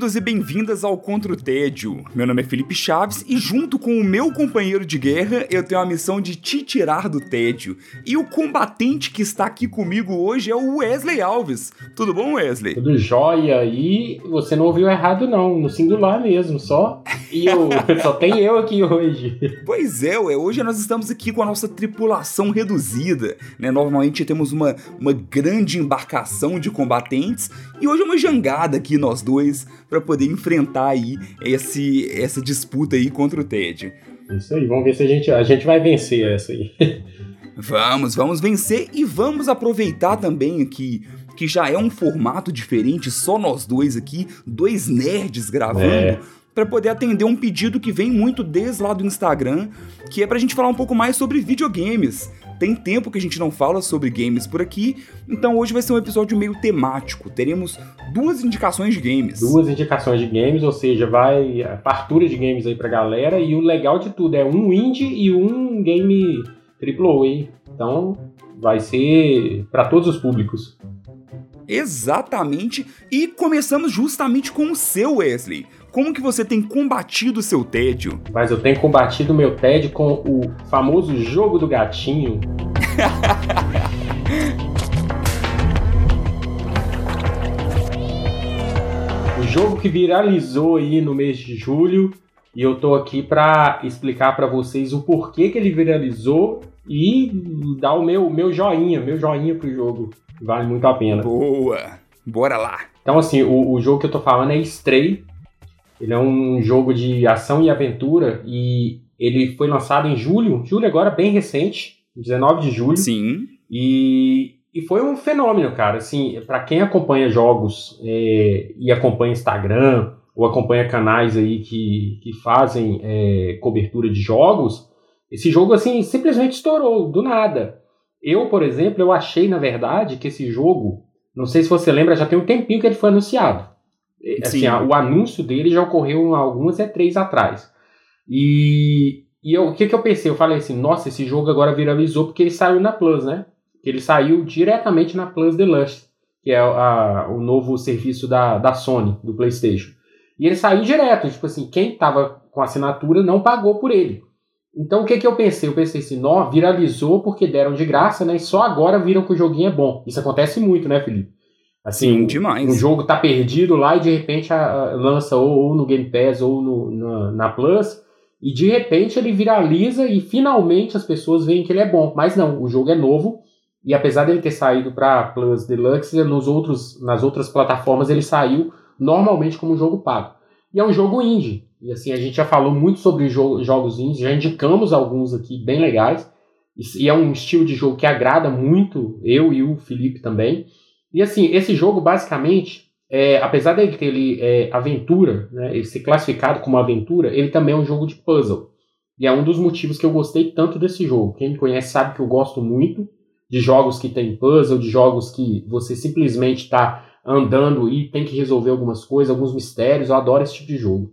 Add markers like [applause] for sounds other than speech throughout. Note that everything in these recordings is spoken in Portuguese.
Bem-vindos e bem-vindas ao Contra o Tédio. Meu nome é Felipe Chaves e, junto com o meu companheiro de guerra, eu tenho a missão de te tirar do tédio. E o combatente que está aqui comigo hoje é o Wesley Alves. Tudo bom, Wesley? Tudo jóia. E você não ouviu errado, não. No singular mesmo, só. E eu, [laughs] só tem eu aqui hoje. Pois é, ué. Hoje nós estamos aqui com a nossa tripulação reduzida. Né? Normalmente temos uma, uma grande embarcação de combatentes e hoje é uma jangada aqui, nós dois para poder enfrentar aí esse, essa disputa aí contra o Ted. Isso aí, vamos ver se a gente, a gente vai vencer essa aí. [laughs] Vamos, vamos vencer e vamos aproveitar também aqui que já é um formato diferente, só nós dois aqui, dois nerds gravando. É para poder atender um pedido que vem muito desde lá do Instagram, que é pra gente falar um pouco mais sobre videogames. Tem tempo que a gente não fala sobre games por aqui, então hoje vai ser um episódio meio temático. Teremos duas indicações de games. Duas indicações de games, ou seja, vai a partura de games aí pra galera. E o legal de tudo é um indie e um game AAA. Então vai ser para todos os públicos. Exatamente. E começamos justamente com o seu, Wesley. Como que você tem combatido o seu tédio? Mas eu tenho combatido o meu tédio com o famoso jogo do gatinho. [laughs] o jogo que viralizou aí no mês de julho e eu tô aqui para explicar para vocês o porquê que ele viralizou e dar o meu, meu joinha, meu joinha pro jogo. Vale muito a pena. Boa! Bora lá! Então, assim, o, o jogo que eu tô falando é Stray, ele é um jogo de ação e aventura e ele foi lançado em julho, julho agora bem recente, 19 de julho. Sim. E, e foi um fenômeno, cara. Assim, para quem acompanha jogos é, e acompanha Instagram ou acompanha canais aí que, que fazem é, cobertura de jogos, esse jogo assim simplesmente estourou do nada. Eu, por exemplo, eu achei na verdade que esse jogo, não sei se você lembra, já tem um tempinho que ele foi anunciado. Assim, a, o anúncio dele já ocorreu algumas é três atrás. E, e eu, o que, que eu pensei? Eu falei assim, nossa, esse jogo agora viralizou porque ele saiu na Plus, né? Ele saiu diretamente na Plus Deluxe, que é a, o novo serviço da, da Sony, do PlayStation. E ele saiu direto, tipo assim, quem tava com assinatura não pagou por ele. Então o que, que eu pensei? Eu pensei assim, nó, viralizou porque deram de graça, né? E só agora viram que o joguinho é bom. Isso acontece muito, né, Felipe? Assim, Sim, demais. Um jogo tá perdido lá e de repente a, a, lança ou, ou, no Game Pass ou no, na, na, Plus e de repente ele viraliza e finalmente as pessoas veem que ele é bom. Mas não, o jogo é novo e apesar dele ter saído para Plus Deluxe, nos outros, nas outras plataformas ele saiu normalmente como um jogo pago. E é um jogo indie. E assim, a gente já falou muito sobre jo jogos indies, já indicamos alguns aqui bem legais. E é um estilo de jogo que agrada muito eu e o Felipe também. E assim, esse jogo basicamente, é, apesar dele ter ele, é, aventura, né, ele ser classificado como aventura, ele também é um jogo de puzzle. E é um dos motivos que eu gostei tanto desse jogo. Quem me conhece sabe que eu gosto muito de jogos que tem puzzle, de jogos que você simplesmente está andando e tem que resolver algumas coisas, alguns mistérios. Eu adoro esse tipo de jogo.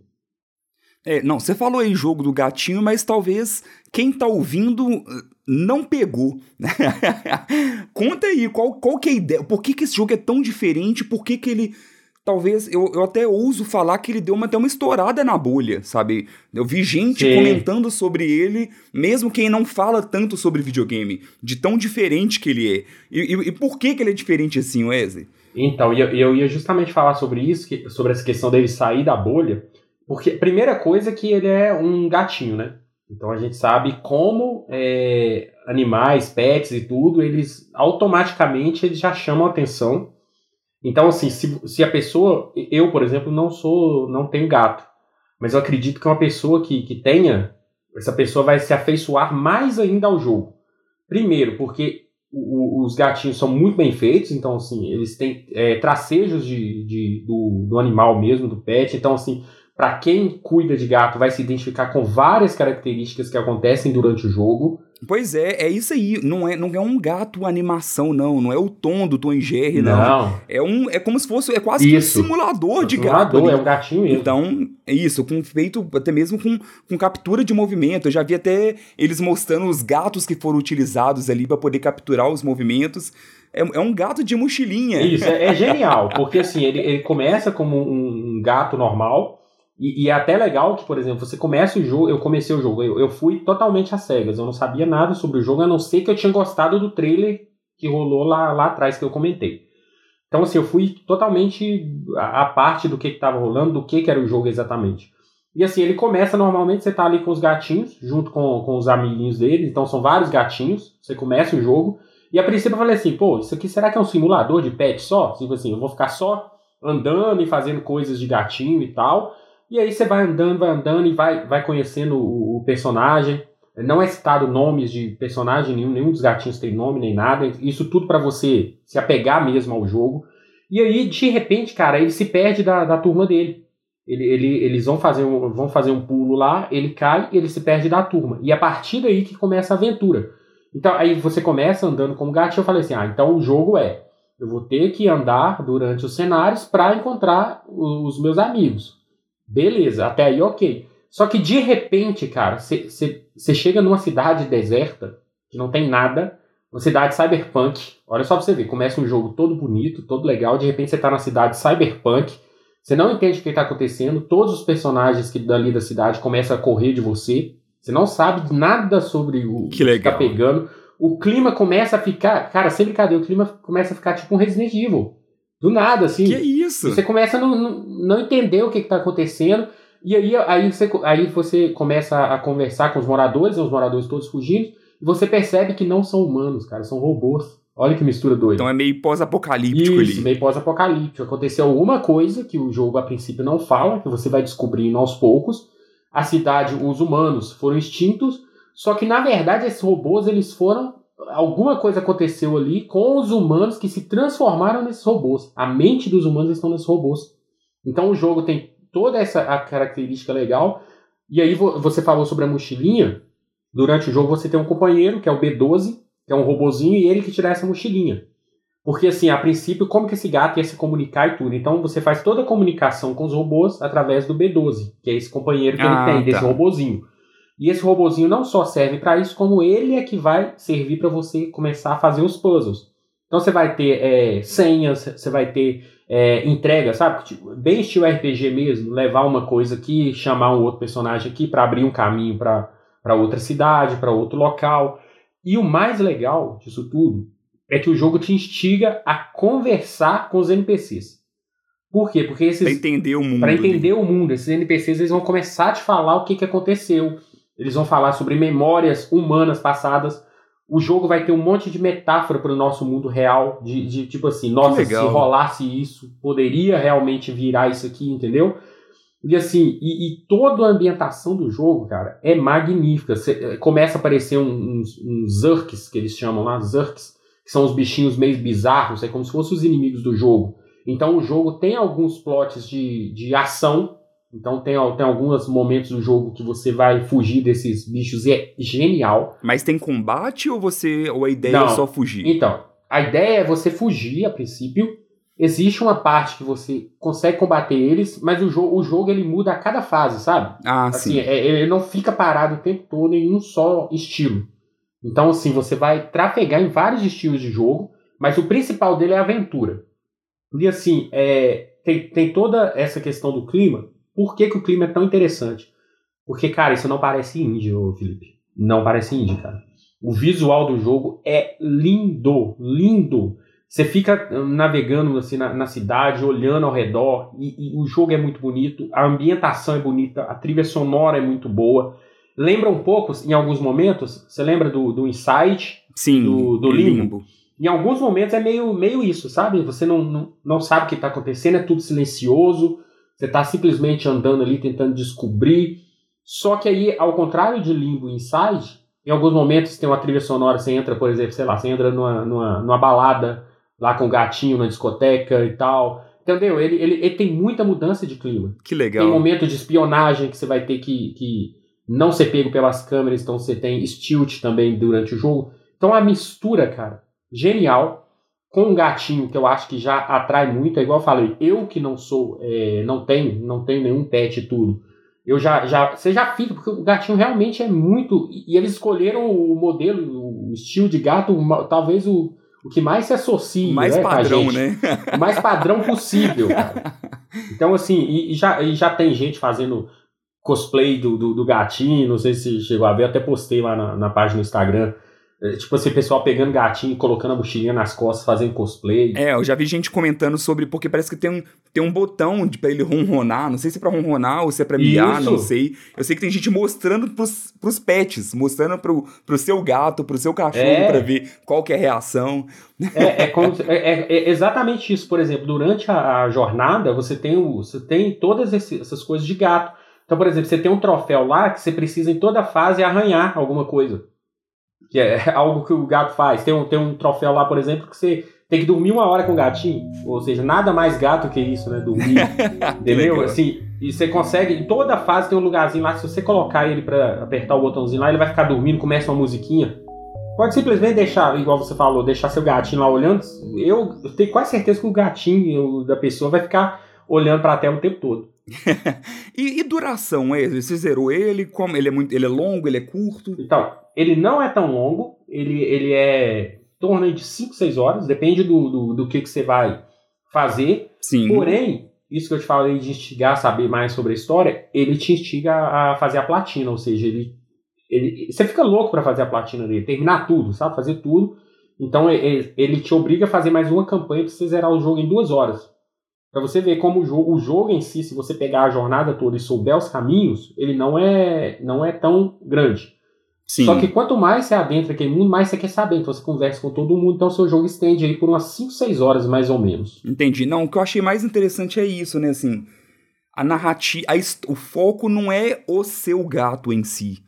É, não, você falou aí jogo do gatinho, mas talvez quem tá ouvindo uh, não pegou. [laughs] Conta aí, qual, qual que é a ideia? Por que, que esse jogo é tão diferente? Por que, que ele. Talvez, eu, eu até ouso falar que ele deu uma, até uma estourada na bolha, sabe? Eu vi gente Sim. comentando sobre ele, mesmo quem não fala tanto sobre videogame, de tão diferente que ele é. E, e, e por que, que ele é diferente assim, Wesley? Então, eu, eu ia justamente falar sobre isso, que, sobre essa questão dele sair da bolha, porque, primeira coisa, que ele é um gatinho, né? Então a gente sabe como é, animais, pets e tudo, eles automaticamente eles já chamam atenção. Então, assim, se, se a pessoa. Eu, por exemplo, não sou. não tenho gato. Mas eu acredito que uma pessoa que, que tenha, essa pessoa vai se afeiçoar mais ainda ao jogo. Primeiro, porque o, os gatinhos são muito bem feitos, então assim, eles têm é, tracejos de, de, do, do animal mesmo, do pet. Então, assim, para quem cuida de gato, vai se identificar com várias características que acontecem durante o jogo. Pois é, é isso aí. Não é, não é um gato animação, não. Não é o tom do Tom Jerry, não. não. É, um, é como se fosse. É quase isso. que um simulador de simulador, gato. É um gatinho mesmo. Então, é isso, com feito até mesmo com, com captura de movimento. Eu já vi até eles mostrando os gatos que foram utilizados ali para poder capturar os movimentos. É, é, um gato de mochilinha. Isso, é, é [laughs] genial, porque assim, ele, ele começa como um, um gato normal e, e, é até legal que, por exemplo, você começa o jogo, eu comecei o jogo, eu, eu fui totalmente às cegas, eu não sabia nada sobre o jogo, a não ser que eu tinha gostado do trailer que rolou lá, lá atrás que eu comentei. Então, assim, eu fui totalmente a, parte do que estava rolando, do que, que era o jogo exatamente. E assim, ele começa normalmente, você tá ali com os gatinhos, junto com, com os amiguinhos dele, então são vários gatinhos, você começa o jogo, e a princípio eu falei assim, pô, isso aqui será que é um simulador de pet só? Tipo assim, eu vou ficar só andando e fazendo coisas de gatinho e tal, e aí você vai andando, vai andando e vai, vai conhecendo o, o personagem. Não é citado nomes de personagem nenhum, nenhum dos gatinhos tem nome nem nada. Isso tudo para você se apegar mesmo ao jogo. E aí, de repente, cara, ele se perde da, da turma dele. Ele, ele, eles vão fazer, um, vão fazer um pulo lá, ele cai e ele se perde da turma. E a partir daí que começa a aventura. Então, aí você começa andando como gato. Eu falei assim: ah, então o jogo é. Eu vou ter que andar durante os cenários para encontrar os meus amigos. Beleza, até aí ok. Só que de repente, cara, você chega numa cidade deserta, que não tem nada, uma cidade cyberpunk. Olha só pra você ver, começa um jogo todo bonito, todo legal, de repente você tá na cidade cyberpunk, você não entende o que está acontecendo, todos os personagens que dali da cidade começam a correr de você, você não sabe nada sobre o que, que tá pegando. O clima começa a ficar, cara, sem brincadeira, o clima começa a ficar tipo um Resident Evil. Do nada, assim. Que isso? Você começa a não, não, não entender o que está acontecendo. E aí, aí, você, aí você começa a conversar com os moradores, os moradores todos fugindo, e você percebe que não são humanos, cara, são robôs. Olha que mistura doida. Então é meio pós-apocalíptico ali. meio pós-apocalíptico. Aconteceu alguma coisa que o jogo a princípio não fala, que você vai descobrindo aos poucos. A cidade, os humanos foram extintos, só que na verdade esses robôs eles foram alguma coisa aconteceu ali com os humanos que se transformaram nesses robôs. A mente dos humanos estão nesses robôs. Então o jogo tem toda essa característica legal. E aí você falou sobre a mochilinha. Durante o jogo você tem um companheiro, que é o B12, que é um robozinho, e ele que tira essa mochilinha. Porque assim, a princípio, como que esse gato ia se comunicar e tudo? Então você faz toda a comunicação com os robôs através do B12, que é esse companheiro que ah, ele tem, tá. desse robozinho. E esse robozinho não só serve para isso, como ele é que vai servir para você começar a fazer os puzzles. Então você vai ter é, senhas, você vai ter é, entrega, sabe? Tipo, bem estilo RPG mesmo, levar uma coisa aqui, chamar um outro personagem aqui para abrir um caminho para outra cidade, para outro local. E o mais legal disso tudo é que o jogo te instiga a conversar com os NPCs. Por quê? Porque esses. Pra entender o mundo. Para entender o mundo. Esses NPCs eles vão começar a te falar o que, que aconteceu. Eles vão falar sobre memórias humanas passadas. O jogo vai ter um monte de metáfora para o nosso mundo real, de, de tipo assim, nossa, se rolasse isso, poderia realmente virar isso aqui, entendeu? E assim, e, e, toda a ambientação do jogo, cara, é magnífica. Cê, eh, começa a aparecer uns, uns Zurks, que eles chamam lá, Zurks, que são os bichinhos meio bizarros, é como se fossem os inimigos do jogo. Então o jogo tem alguns plots de, de ação então tem, tem alguns momentos do jogo que você vai fugir desses bichos e é genial. Mas tem combate ou você ou a ideia é Não. é só fugir? Então, a ideia é você fugir a princípio. Existe uma parte que você consegue combater eles, mas o jogo, o jogo ele muda a cada fase, sabe? Ah, assim, sim. É, ele não fica parado o tempo todo em um só estilo. Então, assim, você vai trafegar em vários estilos de jogo, mas o principal dele é a aventura. E assim, é, tem, tem toda essa questão do clima, por que, que o clima é tão interessante? Porque, cara, isso não parece indie, ô Felipe. Não parece indie, cara. O visual do jogo é lindo, lindo. Você fica navegando assim na, na cidade, olhando ao redor, e, e, o jogo é muito bonito, a ambientação é bonita, a trilha sonora é muito boa. Lembra um pouco, em alguns momentos, você lembra do, do Inside? Sim, do, do Limbo? Limbo. Em alguns momentos é meio, meio isso, sabe? Você não, não, não sabe o que está acontecendo, é tudo silencioso, você está simplesmente andando ali tentando descobrir. Só que aí, ao contrário de Limbo Inside, em alguns momentos tem uma trilha sonora, você entra, por exemplo, sei lá, você entra numa, numa, numa balada lá com o gatinho na discoteca e tal. Entendeu? Ele, ele, ele tem muita mudança de clima. Que legal. Tem momento de espionagem que você vai ter que, que não ser pego pelas câmeras, então você tem stilt também durante o jogo. Então a mistura, cara, genial com um gatinho que eu acho que já atrai muito, é igual eu falei, eu que não sou, é, não tenho, não tenho nenhum pet e tudo, eu já, já, você já fica, porque o gatinho realmente é muito, e eles escolheram o modelo, o estilo de gato, talvez o, o que mais se associa, mais né, padrão, né? O mais padrão possível, cara. Então, assim, e, e, já, e já tem gente fazendo cosplay do, do, do, gatinho, não sei se chegou a ver, até postei lá na, na página do Instagram, tipo assim, pessoal pegando gatinho colocando a mochilinha nas costas, fazendo cosplay. É, eu já vi gente comentando sobre, porque parece que tem um, tem um botão de, pra ele ronronar, não sei se é pra ronronar ou se é pra miar, não sei. Eu sei que tem gente mostrando pros, pros pets, mostrando pro, pro seu gato, pro seu cachorro, é. pra ver qual que é a reação. É, é, como, é, é, é, exatamente isso, por exemplo, durante a, a jornada, você tem, o, você tem todas esse, essas coisas de gato. Então, por exemplo, você tem um troféu lá que você precisa em toda fase arranhar alguma coisa que é [laughs] algo que o gato faz. Tem um, tem um troféu lá, por exemplo, que você tem que dormir uma hora com o gatinho. Ou seja, nada mais gato que isso, né? Dormir. [laughs] entendeu? Assim, e você consegue, em toda fase tem um lugarzinho lá, se você colocar ele para apertar o botãozinho lá, ele vai ficar dormindo, começa uma musiquinha. Pode simplesmente deixar, igual você falou, deixar seu gatinho lá olhando. Eu, eu tenho quase certeza que o gatinho da pessoa vai ficar olhando para a tela o tempo todo. [laughs] e, e, duração, é? Você zerou ele? Como ele é muito, ele é longo, ele é curto? Então, ele não é tão longo, ele, ele é em torno de 5, 6 horas, depende do, do, do, que, que você vai fazer. Sim. Porém, isso que eu te falei de instigar a saber mais sobre a história, ele te instiga a fazer a platina, ou seja, ele, ele você fica louco para fazer a platina dele, terminar tudo, sabe? Fazer tudo. Então ele, ele te obriga a fazer mais uma campanha para você zerar o jogo em duas horas. Para você ver como o jogo, o jogo em si, se você pegar a jornada toda e souber os caminhos, ele não é, não é tão grande. Sim. Só que quanto mais você adentra aquele mundo, mais você quer saber. Então você conversa com todo mundo, então o seu jogo estende aí por umas 5, 6 horas, mais ou menos. Entendi. Não, o que eu achei mais interessante é isso, né? Assim, a narrativa. A, o foco não é o seu gato em si.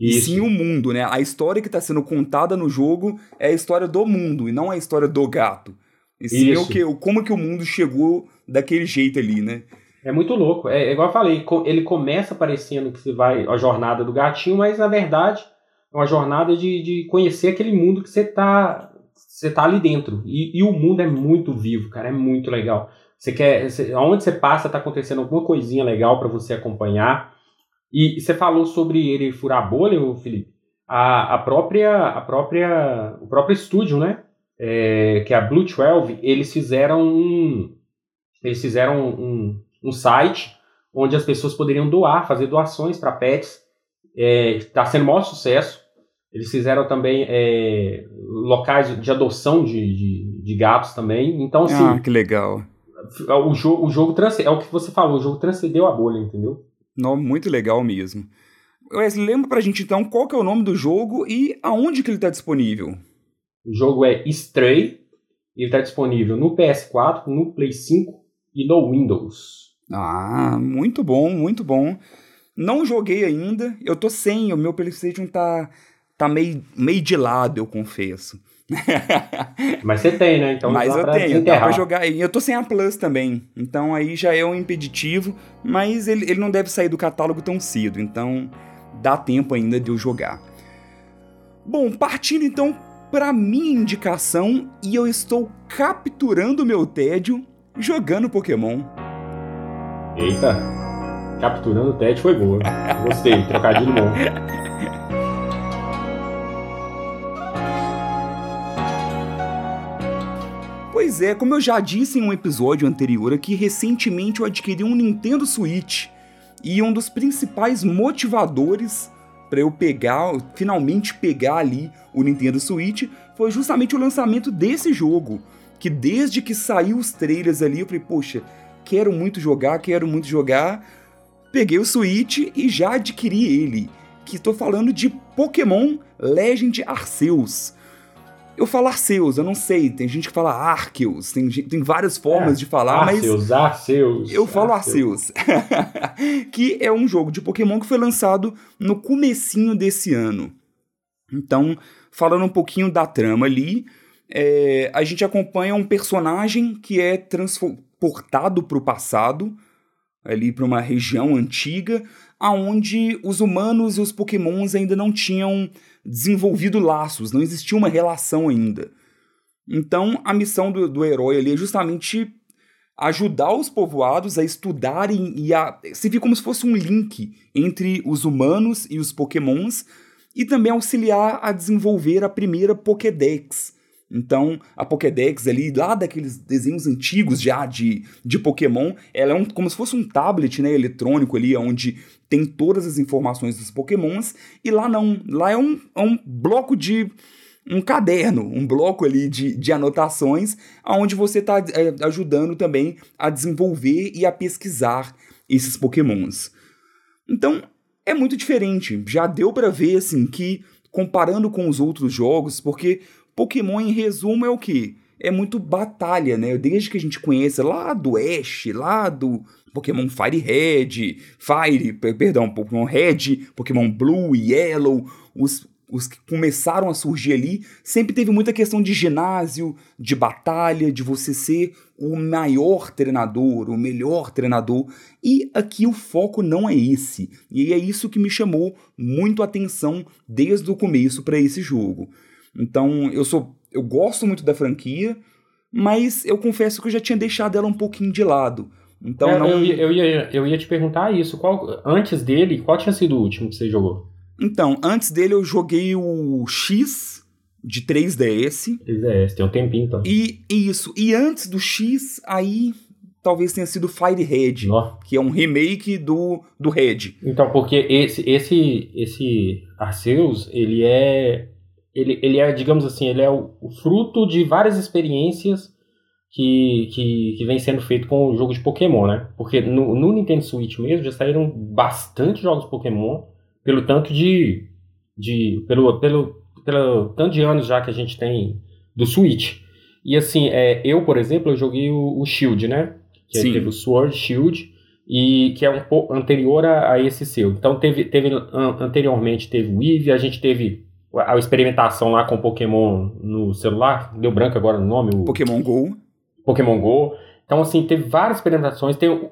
Isso. E sim o mundo, né? A história que está sendo contada no jogo é a história do mundo e não a história do gato. E sim o que, como que o mundo chegou daquele jeito ali, né? É muito louco. É, é igual eu falei, ele começa parecendo que você vai a jornada do gatinho, mas na verdade é uma jornada de, de conhecer aquele mundo que você tá, você tá ali dentro. E, e o mundo é muito vivo, cara, é muito legal. Você quer, você, onde você passa tá acontecendo alguma coisinha legal para você acompanhar. E você falou sobre ele furar bolha, Felipe. A, a própria, a própria, o próprio estúdio, né? É, que é a Blue 12, eles fizeram um, eles fizeram um, um site onde as pessoas poderiam doar, fazer doações para pets. Está é, sendo o maior sucesso. Eles fizeram também é, locais de adoção de, de, de, gatos também. Então, assim. Ah, que legal. O jogo, o jogo é o que você falou, o jogo transcendeu a bolha, entendeu? Não, muito legal mesmo. Wesley, lembra pra gente então qual que é o nome do jogo e aonde que ele está disponível? O jogo é Stray, ele está disponível no PS4, no Play 5 e no Windows. Ah, muito bom, muito bom. Não joguei ainda, eu tô sem, o meu PlayStation tá, tá meio, meio de lado, eu confesso. [laughs] Mas você tem, né? Então mas eu tenho, dá pra jogar. Eu tô sem a Plus também, então aí já é um impeditivo, mas ele, ele não deve sair do catálogo tão cedo, então dá tempo ainda de eu jogar. Bom, partindo então para minha indicação, e eu estou capturando meu tédio jogando Pokémon. Eita, capturando o Ted foi boa. Gostei, trocadilho bom. Pois é, como eu já disse em um episódio anterior aqui, recentemente eu adquiri um Nintendo Switch. E um dos principais motivadores para eu pegar, finalmente pegar ali o Nintendo Switch, foi justamente o lançamento desse jogo que desde que saiu os trailers ali, eu falei, poxa, quero muito jogar, quero muito jogar. Peguei o Switch e já adquiri ele. Que estou falando de Pokémon Legend Arceus. Eu falo Arceus, eu não sei, tem gente que fala Arceus, tem, tem várias formas é, de falar, Arceus, mas. Arceus. Eu falo Arceus. [laughs] que é um jogo de Pokémon que foi lançado no comecinho desse ano. Então, falando um pouquinho da trama ali, é, a gente acompanha um personagem que é transportado para o passado, ali para uma região antiga, aonde os humanos e os pokémons ainda não tinham desenvolvido laços, não existia uma relação ainda. Então, a missão do, do herói ali é justamente ajudar os povoados a estudarem e a servir como se fosse um link entre os humanos e os pokémons e também auxiliar a desenvolver a primeira Pokédex. Então, a Pokédex ali, lá daqueles desenhos antigos já de, de Pokémon, ela é um, como se fosse um tablet né, eletrônico ali, onde tem todas as informações dos Pokémons, e lá não, lá é um, é um bloco de um caderno, um bloco ali de, de anotações, onde você está é, ajudando também a desenvolver e a pesquisar esses pokémons. Então, é muito diferente. Já deu para ver, assim, que comparando com os outros jogos, porque Pokémon, em resumo, é o que? É muito batalha, né? Desde que a gente conheça lá do Ash, lá do Pokémon Fire Red, Fire, perdão, Pokémon Red, Pokémon Blue, Yellow, os os que começaram a surgir ali, sempre teve muita questão de ginásio, de batalha, de você ser o maior treinador, o melhor treinador. E aqui o foco não é esse. E é isso que me chamou muito a atenção desde o começo para esse jogo. Então, eu sou eu gosto muito da franquia, mas eu confesso que eu já tinha deixado ela um pouquinho de lado. Então é, não... eu, eu, ia, eu ia te perguntar isso. Qual, antes dele, qual tinha sido o último que você jogou? Então, antes dele eu joguei o X de 3DS. 3DS, tem um tempinho então. E isso. E antes do X, aí talvez tenha sido Fire Red, oh. que é um remake do, do Red. Então, porque esse esse esse Arceus, ele é ele, ele é, digamos assim, ele é o, o fruto de várias experiências que, que, que vem sendo feito com o jogo de Pokémon, né? Porque no, no Nintendo Switch mesmo já saíram bastante jogos Pokémon pelo tanto de, de pelo, pelo, pelo tanto de anos já que a gente tem do Switch. E assim, é, eu, por exemplo, eu joguei o, o Shield, né? Que Sim. teve o Sword Shield, e que é um pouco anterior a, a, esse seu. Então teve, teve anteriormente teve o Eevee, a gente teve a, experimentação lá com Pokémon no celular, deu branco agora no nome. O Pokémon Go. Pokémon Go. Então assim, teve várias experimentações, tem o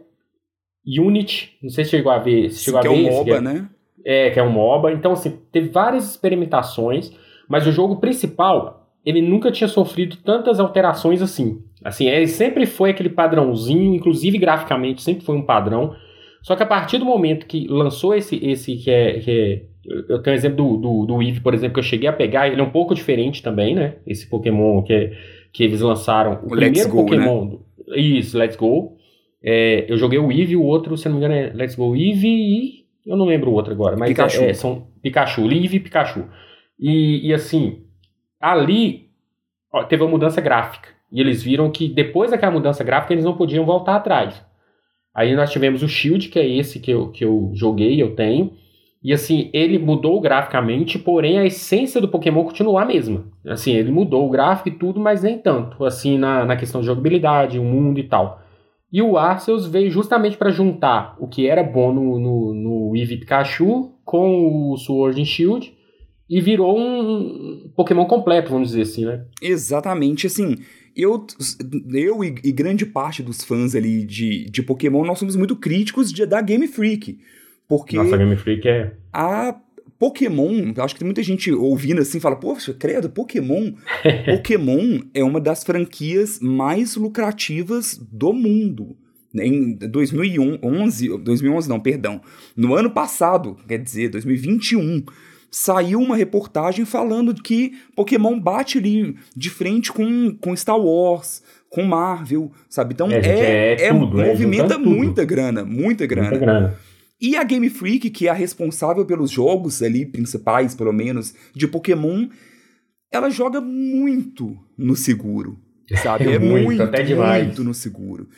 Unity, não sei se chegou a ver, se chegou que a ver é o MOBA, é, né? É, que é um MOBA. Então, assim, teve várias experimentações, mas o jogo principal, ele nunca tinha sofrido tantas alterações assim. Assim, ele sempre foi aquele padrãozinho, inclusive graficamente, sempre foi um padrão. Só que a partir do momento que lançou esse, esse que é, que é eu tenho um exemplo do, do, do Eevee, por exemplo, que eu cheguei a pegar, ele é um pouco diferente também, né? Esse Pokémon que, é, que eles lançaram. O, o primeiro Go, Pokémon. Né? Do, isso, Let's Go. É, eu joguei o Eevee, o outro, se não me engano, é Let's Go Eevee e eu não lembro o outro agora, mas Pikachu. É, são Pikachu, Live e Pikachu. E, e assim, ali ó, teve uma mudança gráfica. E eles viram que depois daquela mudança gráfica eles não podiam voltar atrás. Aí nós tivemos o Shield, que é esse que eu, que eu joguei, eu tenho. E assim, ele mudou graficamente, porém a essência do Pokémon continua a mesma. Assim, ele mudou o gráfico e tudo, mas nem tanto. Assim, na, na questão de jogabilidade, o mundo e tal. E o Arceus veio justamente para juntar o que era bom no, no, no Eevee Pikachu com o Sword and Shield e virou um Pokémon completo, vamos dizer assim, né? Exatamente, assim, eu, eu e, e, grande parte dos fãs ali de, de Pokémon, nós somos muito críticos de, da Game Freak, porque... Nossa, a Game Freak é... A Pokémon, acho que tem muita gente ouvindo assim, fala, poxa, credo, Pokémon. [laughs] Pokémon é uma das franquias mais lucrativas do mundo. Em 2011, 2011 não, perdão, no ano passado, quer dizer, 2021, saiu uma reportagem falando que Pokémon bate ali de frente com, com Star Wars, com Marvel, sabe? Então é, é, é, é tudo, é movimenta muita grana, muita grana. Muita grana. E a Game Freak, que é a responsável pelos jogos ali, principais pelo menos, de Pokémon, ela joga muito no seguro, [laughs] sabe? É muito, muito, até demais. muito no seguro.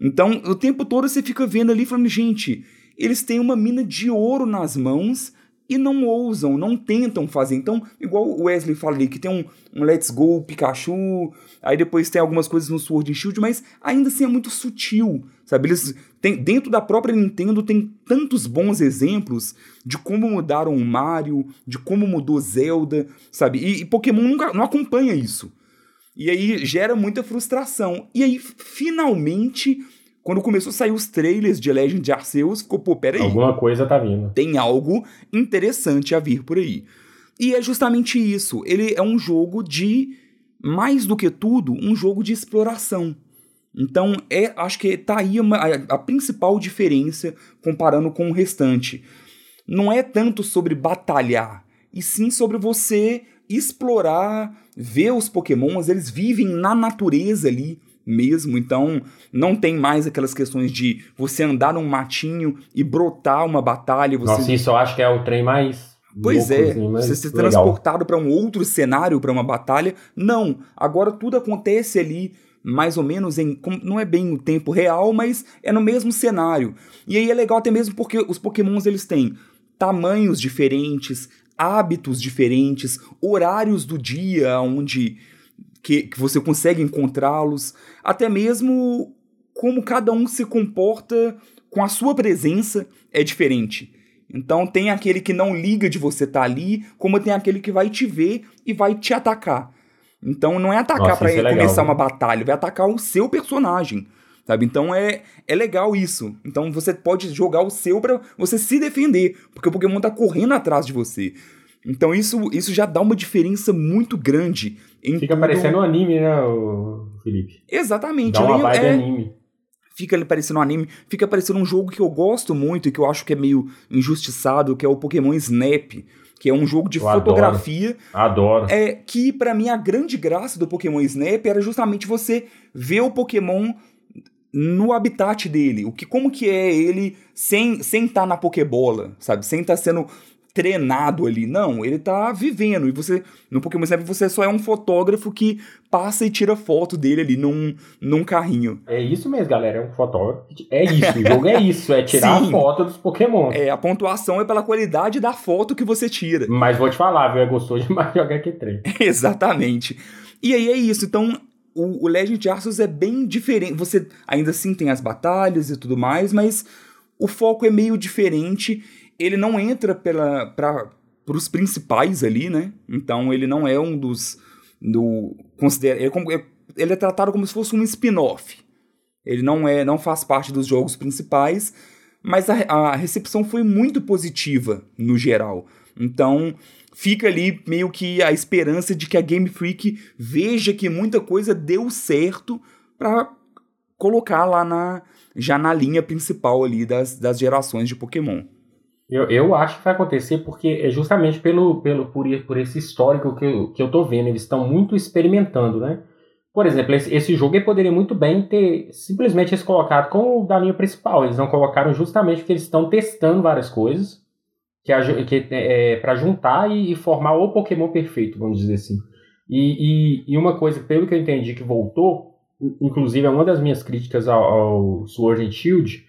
Então, o tempo todo você fica vendo ali, falando, gente, eles têm uma mina de ouro nas mãos e não ousam, não tentam fazer. Então, igual o Wesley fala ali, que tem um, um Let's Go Pikachu, aí depois tem algumas coisas no Sword and Shield, mas ainda assim é muito sutil, sabe? Eles têm, dentro da própria Nintendo tem tantos bons exemplos de como mudaram o Mario, de como mudou Zelda, sabe? E, e Pokémon nunca, não acompanha isso. E aí gera muita frustração. E aí, finalmente, quando começou a sair os trailers de Legend de Arceus, ficou, pô, peraí. Alguma coisa tá vindo. Tem algo interessante a vir por aí. E é justamente isso. Ele é um jogo de, mais do que tudo, um jogo de exploração. Então, é, acho que tá aí uma, a, a principal diferença comparando com o restante. Não é tanto sobre batalhar, e sim sobre você explorar, ver os pokémons, eles vivem na natureza ali mesmo, então não tem mais aquelas questões de você andar num matinho e brotar uma batalha. Você... Nossa, isso eu acho que é o trem mais Pois é, você ser transportado para um outro cenário, para uma batalha. Não, agora tudo acontece ali mais ou menos em. Não é bem o tempo real, mas é no mesmo cenário. E aí é legal até mesmo porque os Pokémons eles têm tamanhos diferentes, hábitos diferentes, horários do dia onde que, que você consegue encontrá-los, até mesmo como cada um se comporta com a sua presença é diferente. Então tem aquele que não liga de você estar tá ali, como tem aquele que vai te ver e vai te atacar. Então não é atacar para é começar uma batalha, vai atacar o seu personagem. Sabe? Então é, é legal isso. Então você pode jogar o seu para você se defender, porque o Pokémon tá correndo atrás de você. Então isso, isso já dá uma diferença muito grande. Fica tudo... parecendo um anime, né, Felipe? Exatamente. Dá uma vibe é... anime. Fica parecendo um anime, fica parecendo um jogo que eu gosto muito e que eu acho que é meio injustiçado, que é o Pokémon Snap, que é um jogo de eu fotografia. Adoro. adoro. É que para mim a grande graça do Pokémon Snap era justamente você ver o Pokémon no habitat dele, o que como que é ele sem sem estar tá na Pokébola, sabe? Sem estar tá sendo treinado ali. Não, ele tá vivendo. E você, no Pokémon Snap, você só é um fotógrafo que passa e tira foto dele ali num, num carrinho. É isso mesmo, galera. É um fotógrafo. É isso. O jogo é [laughs] isso. É tirar Sim. a foto dos Pokémon. É, a pontuação é pela qualidade da foto que você tira. Mas vou te falar, viu? É gostoso [laughs] demais jogar aqui 3 [laughs] Exatamente. E aí é isso. Então, o, o Legend Arceus é bem diferente. Você ainda assim tem as batalhas e tudo mais, mas o foco é meio diferente ele não entra pela para os principais ali, né? Então ele não é um dos do considera ele, é, ele é tratado como se fosse um spin-off. Ele não é não faz parte dos jogos principais, mas a, a recepção foi muito positiva no geral. Então fica ali meio que a esperança de que a Game Freak veja que muita coisa deu certo para colocar lá na já na linha principal ali das, das gerações de Pokémon. Eu, eu acho que vai acontecer porque é justamente pelo, pelo, por, por esse histórico que eu, que eu tô vendo. Eles estão muito experimentando, né? Por exemplo, esse, esse jogo poderia muito bem ter simplesmente esse colocado como da linha principal. Eles não colocaram justamente porque eles estão testando várias coisas que, que é, para juntar e, e, formar o Pokémon perfeito, vamos dizer assim. E, e, e, uma coisa, pelo que eu entendi, que voltou, inclusive é uma das minhas críticas ao, ao Sword and Shield,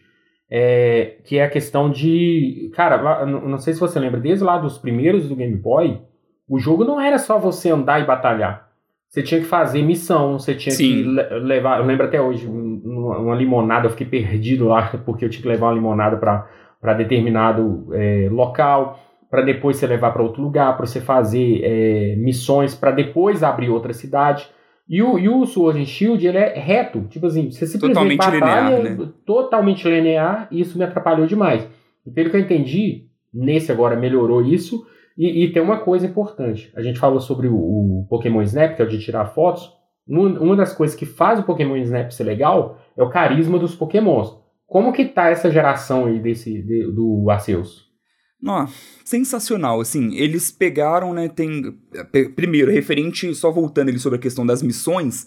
é, que é a questão de. Cara, não sei se você lembra, desde lá dos primeiros do Game Boy, o jogo não era só você andar e batalhar. Você tinha que fazer missão, você tinha Sim. que levar. Eu lembro até hoje, uma, limonada, eu fiquei perdido lá, [laughs] porque eu tinha que levar uma limonada para determinado é, local, para depois você levar para outro lugar, para você fazer é, missões, para depois abrir outra cidade. E o, e o Sword and Shield, ele é reto. Tipo assim, você simplesmente totalmente batalha, linear, né? totalmente linear, e isso me atrapalhou demais. E pelo que eu entendi, nesse agora melhorou isso. E, e tem uma coisa importante. A gente falou sobre o, o, Pokémon Snap, que é o de tirar fotos. Uma das coisas que faz o Pokémon Snap ser legal é o carisma dos Pokémons. Como que tá essa geração aí desse, de, do Arceus? Ó, sensacional, assim, eles pegaram, né, tem, primeiro, referente, só voltando ali sobre a questão das missões,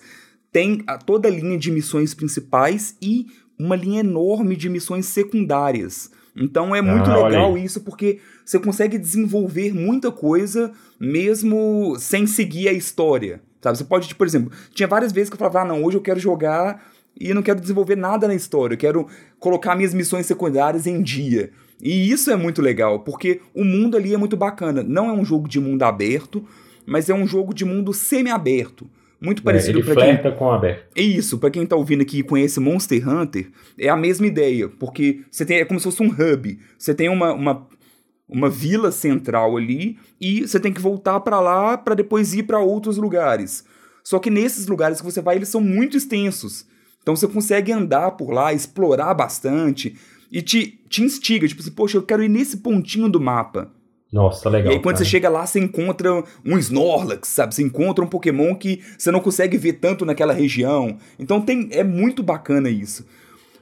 tem a, toda a linha de missões principais e uma linha enorme de missões secundárias. Então é muito ah, legal isso, porque você consegue desenvolver muita coisa mesmo sem seguir a história, sabe? Você pode, tipo, por exemplo, tinha várias vezes que eu falava, ah, não, hoje eu quero jogar e não quero desenvolver nada na história, eu quero colocar minhas missões secundárias em dia. E isso é muito legal, porque o mundo ali é muito bacana. Não é um jogo de mundo aberto, mas é um jogo de mundo semi-aberto. Muito é, parecido é, ele para quem com aberto. É isso, para quem tá ouvindo aqui e conhece Monster Hunter, é a mesma ideia, porque você tem é como se fosse um hub. Você tem uma, uma, uma vila central ali e você tem que voltar para lá para depois ir para outros lugares. Só que nesses lugares que você vai, eles são muito extensos. Então você consegue andar por lá, explorar bastante e te, te instiga, tipo assim, poxa, eu quero ir nesse pontinho do mapa. Nossa, legal. E aí quando cara. você chega lá, você encontra um Snorlax, sabe? Você encontra um Pokémon que você não consegue ver tanto naquela região. Então tem é muito bacana isso.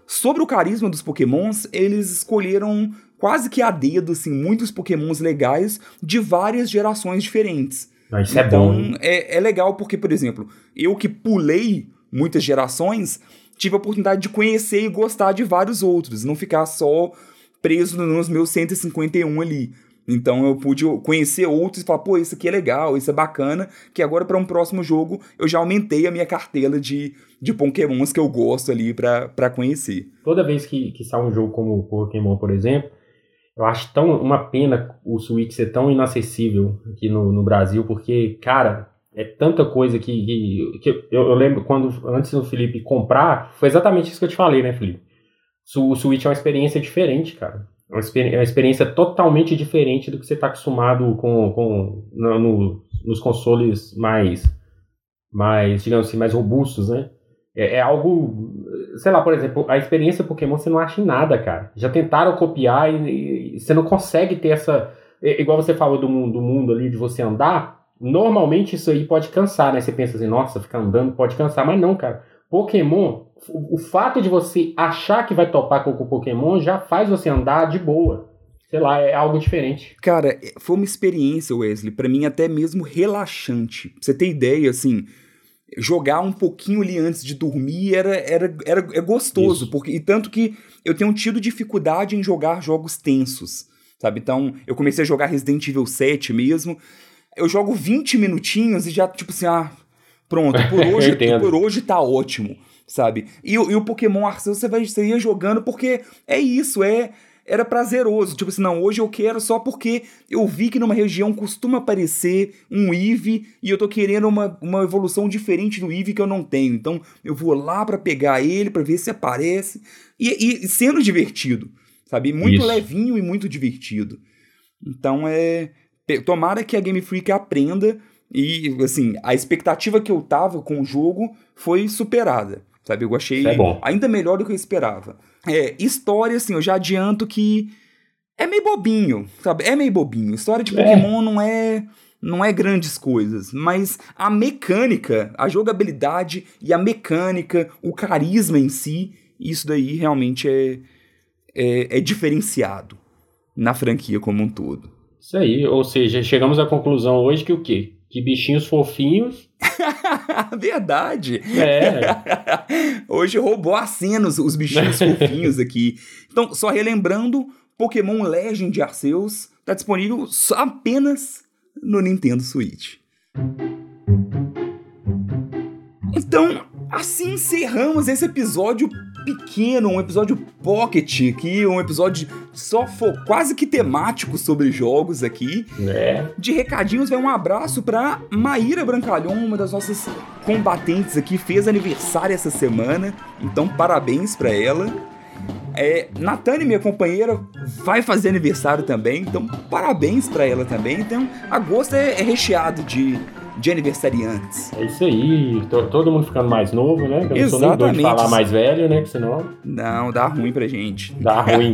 Sobre o carisma dos Pokémons, eles escolheram quase que a dedo, assim, muitos Pokémons legais de várias gerações diferentes. Ah, isso é então, bom. É, é legal porque, por exemplo, eu que pulei muitas gerações, tive a oportunidade de conhecer e gostar de vários outros, não ficar só preso nos meus 151 ali. Então eu pude conhecer outros e falar, pô, isso aqui é legal, isso é bacana, que agora para um próximo jogo eu já aumentei a minha cartela de, de Pokémons que eu gosto ali para conhecer. Toda vez que, que sai um jogo como Pokémon, por exemplo, eu acho tão uma pena o Switch ser tão inacessível aqui no, no Brasil, porque, cara, é tanta coisa que, que, que eu, eu, lembro quando, antes do Felipe comprar, foi exatamente isso que eu te falei, né, Felipe? O Switch é uma experiência diferente, cara. É uma, experi é uma experiência totalmente diferente do que você está acostumado com, com no, no, nos consoles mais, mais, digamos assim, mais robustos, né? É, é, algo, sei lá, por exemplo, a experiência Pokémon você não acha em nada, cara. Já tentaram copiar e, e você não consegue ter essa. É, igual você falou do do mundo ali, de você andar. Normalmente isso aí pode cansar, né? Você pensa assim, nossa, ficar andando pode cansar, mas não, cara. Pokémon, o, fato de você achar que vai topar com o Pokémon já faz você andar de boa. Sei lá, é algo diferente. Cara, foi uma experiência, Wesley, para mim até mesmo relaxante. Pra você ter ideia, assim, jogar um pouquinho ali antes de dormir era, era, era é gostoso, Isso. porque e tanto que eu tenho tido dificuldade em jogar jogos tensos, sabe? Então, eu comecei a jogar Resident Evil 7 mesmo. Eu jogo 20 minutinhos e já tipo assim, ah, pronto, [laughs] por hoje, por hoje tá ótimo, sabe? E, e o Pokémon Arceus você vai você ia jogando porque é isso, é era prazeroso. Tipo assim, não, hoje eu quero só porque eu vi que numa região costuma aparecer um Eevee e eu tô querendo uma, uma evolução diferente do Eevee que eu não tenho. Então eu vou lá para pegar ele, para ver se aparece. E, e, sendo divertido, sabe? Muito Isso. levinho e muito divertido. Então é. Tomara que a Game Freak aprenda. E, assim, a expectativa que eu tava com o jogo foi superada. Sabe? Eu achei é ainda melhor do que eu esperava. É, história, assim, eu já adianto que é meio bobinho, sabe? É meio bobinho. História de é. Pokémon é. não é não é grandes coisas, mas a mecânica, a jogabilidade e a mecânica, o carisma em si, isso daí realmente é, é, é diferenciado na franquia como um todo. Isso aí, ou seja, chegamos à conclusão hoje que o quê? Que bichinhos fofinhos. [laughs] Verdade. É. [laughs] Hoje roubou a cena os, os bichinhos [laughs] fofinhos aqui. Então, só relembrando, Pokémon Legend Arceus está disponível apenas no Nintendo Switch. Então, assim encerramos esse episódio pequeno, um episódio pocket aqui, um episódio só quase que temático sobre jogos aqui. É. De recadinhos, vai um abraço pra Maíra Brancalhon, uma das nossas combatentes aqui, fez aniversário essa semana, então parabéns pra ela. É, Natane, minha companheira, vai fazer aniversário também, então parabéns para ela também. Então, agosto é, é recheado de de aniversariantes. É isso aí, todo mundo ficando mais novo, né? Eu Exatamente. Não de falar mais velho, né? Que senão. Não, dá ruim pra gente. Dá ruim.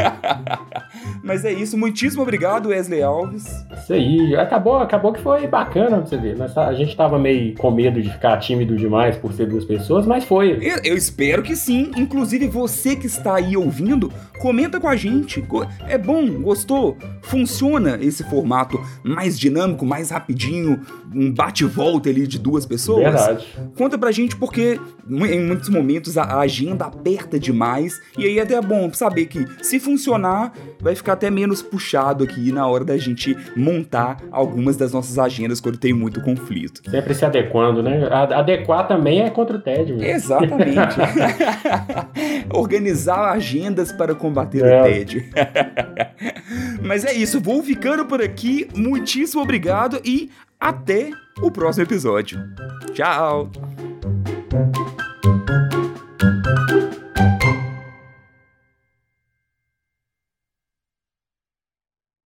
[laughs] Mas é isso, muitíssimo obrigado, Wesley Alves. Isso aí, acabou, acabou que foi bacana pra você ver. A gente tava meio com medo de ficar tímido demais por ser duas pessoas, mas foi. Eu, eu espero que sim. Inclusive, você que está aí ouvindo, comenta com a gente. É bom, gostou? Funciona esse formato mais dinâmico, mais rapidinho, um bate volta ali de duas pessoas. Verdade. Conta pra gente porque em muitos momentos a agenda aperta demais e aí é até bom saber que se funcionar vai ficar até menos puxado aqui na hora da gente montar algumas das nossas agendas quando tem muito conflito. Sempre se adequando, né? Adequar também é contra o tédio. Mesmo. Exatamente. [laughs] [laughs] Organizar agendas para combater é. o tédio. [laughs] Mas é isso, vou ficando por aqui. Muitíssimo obrigado e até o próximo episódio. Tchau!